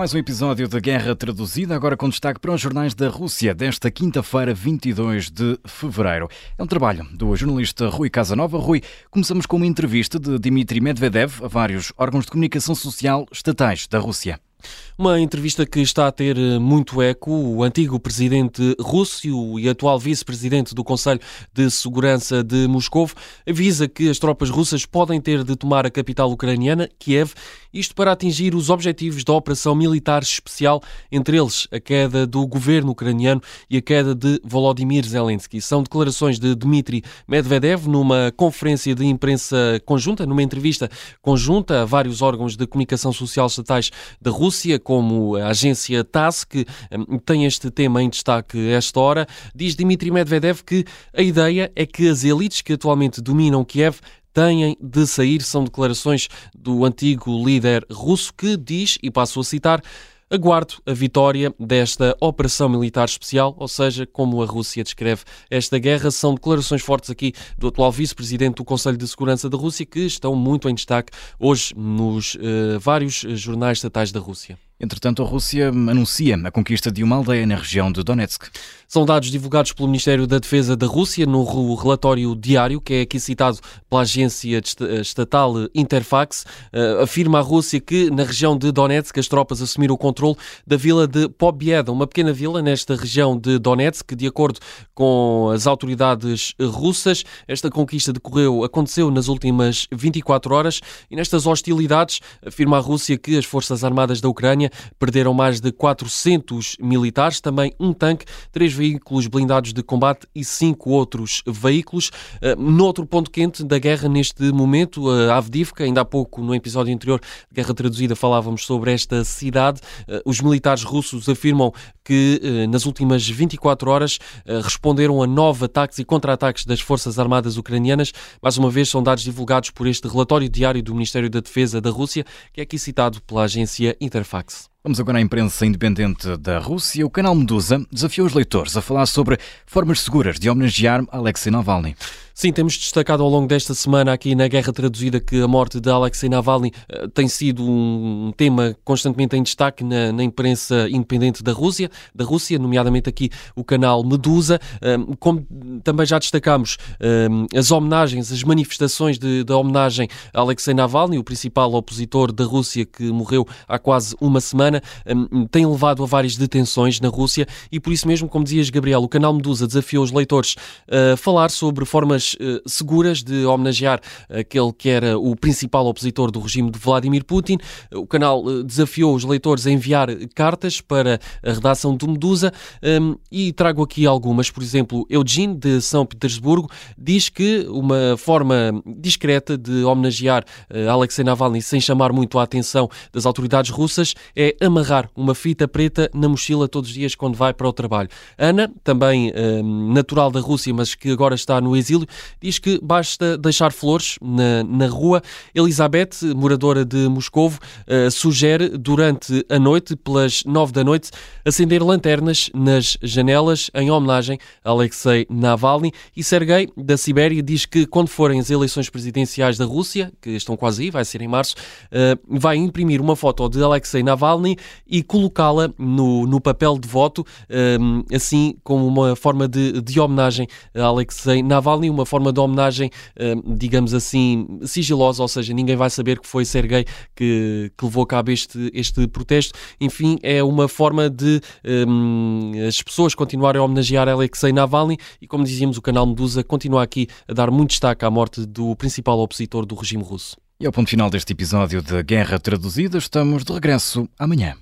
Mais um episódio da Guerra Traduzida, agora com destaque para os jornais da Rússia, desta quinta-feira, 22 de fevereiro. É um trabalho do jornalista Rui Casanova. Rui, começamos com uma entrevista de Dmitry Medvedev a vários órgãos de comunicação social estatais da Rússia. Uma entrevista que está a ter eh, muito eco. O antigo presidente russo e atual vice-presidente do Conselho de Segurança de Moscou avisa que as tropas russas podem ter de tomar a capital ucraniana, Kiev, isto para atingir os objetivos da operação militar especial, entre eles a queda do governo ucraniano e a queda de Volodymyr Zelensky. São declarações de Dmitry Medvedev numa conferência de imprensa conjunta, numa entrevista conjunta a vários órgãos de comunicação social estatais da Rússia, como a agência TASS, que hum, tem este tema em destaque esta hora, diz Dmitry Medvedev que a ideia é que as elites que atualmente dominam Kiev têm de sair. São declarações do antigo líder russo que diz, e passo a citar, Aguardo a vitória desta operação militar especial, ou seja, como a Rússia descreve esta guerra. São declarações fortes aqui do atual vice-presidente do Conselho de Segurança da Rússia que estão muito em destaque hoje nos uh, vários jornais estatais da Rússia. Entretanto, a Rússia anuncia a conquista de uma aldeia na região de Donetsk. São dados divulgados pelo Ministério da Defesa da Rússia no relatório diário, que é aqui citado pela agência estatal Interfax. Uh, afirma a Rússia que na região de Donetsk as tropas assumiram o controle da vila de Pobieda, uma pequena vila nesta região de Donetsk, de acordo com as autoridades russas. Esta conquista decorreu, aconteceu nas últimas 24 horas e nestas hostilidades afirma a Rússia que as forças armadas da Ucrânia perderam mais de 400 militares, também um tanque, três veículos blindados de combate e cinco outros veículos. Eh, no outro ponto quente da guerra neste momento, a Avdivka, ainda há pouco no episódio anterior de Guerra Traduzida falávamos sobre esta cidade. Eh, os militares russos afirmam que eh, nas últimas 24 horas responderam a nove ataques e contra-ataques das Forças Armadas Ucranianas. Mais uma vez, são dados divulgados por este relatório diário do Ministério da Defesa da Rússia, que é aqui citado pela agência Interfax. Vamos agora à imprensa independente da Rússia. O canal Medusa desafiou os leitores a falar sobre formas seguras de homenagear Alexei Navalny. Sim, temos destacado ao longo desta semana aqui na Guerra Traduzida que a morte de Alexei Navalny uh, tem sido um tema constantemente em destaque na, na, imprensa independente da Rússia, da Rússia, nomeadamente aqui o canal Medusa. Como também já destacamos, as homenagens, as manifestações de, de, homenagem a Alexei Navalny, o principal opositor da Rússia que morreu há quase uma semana, têm levado a várias detenções na Rússia e por isso mesmo, como dizias, Gabriel, o canal Medusa desafiou os leitores a falar sobre formas uh, seguras de homenagear aquele que era o principal opositor do regime de Vladimir Putin. O canal uh, desafiou os leitores a enviar cartas para a redação do Medusa um, e trago aqui algumas. Por exemplo, Eugene, de São Petersburgo, diz que uma forma discreta de homenagear uh, Alexei Navalny sem chamar muito a atenção das autoridades russas é amarrar uma fita preta na mochila todos os dias quando vai para o trabalho. Ana, também hum, natural da Rússia, mas que agora está no exílio, diz que basta deixar flores na, na rua. Elizabeth, moradora de Moscovo, uh, sugere durante a noite, pelas nove da noite, acender lanternas nas janelas em homenagem a Alexei Navalny. E Sergei, da Sibéria, diz que quando forem as eleições presidenciais da Rússia, que estão quase aí, vai ser em março, uh, vai imprimir uma foto de Alexei Navalny e colocá-la no, no papel de voto, uh, assim como uma forma de, de homenagem a Alexei Navalny, uma forma de homenagem, hum, digamos assim, sigilosa, ou seja, ninguém vai saber que foi Sergei que, que levou a cabo este, este protesto. Enfim, é uma forma de um, as pessoas continuarem a homenagear Alexei Navalny e, como dizíamos, o canal Medusa continua aqui a dar muito destaque à morte do principal opositor do regime russo. E ao ponto final deste episódio de Guerra Traduzida, estamos de regresso amanhã.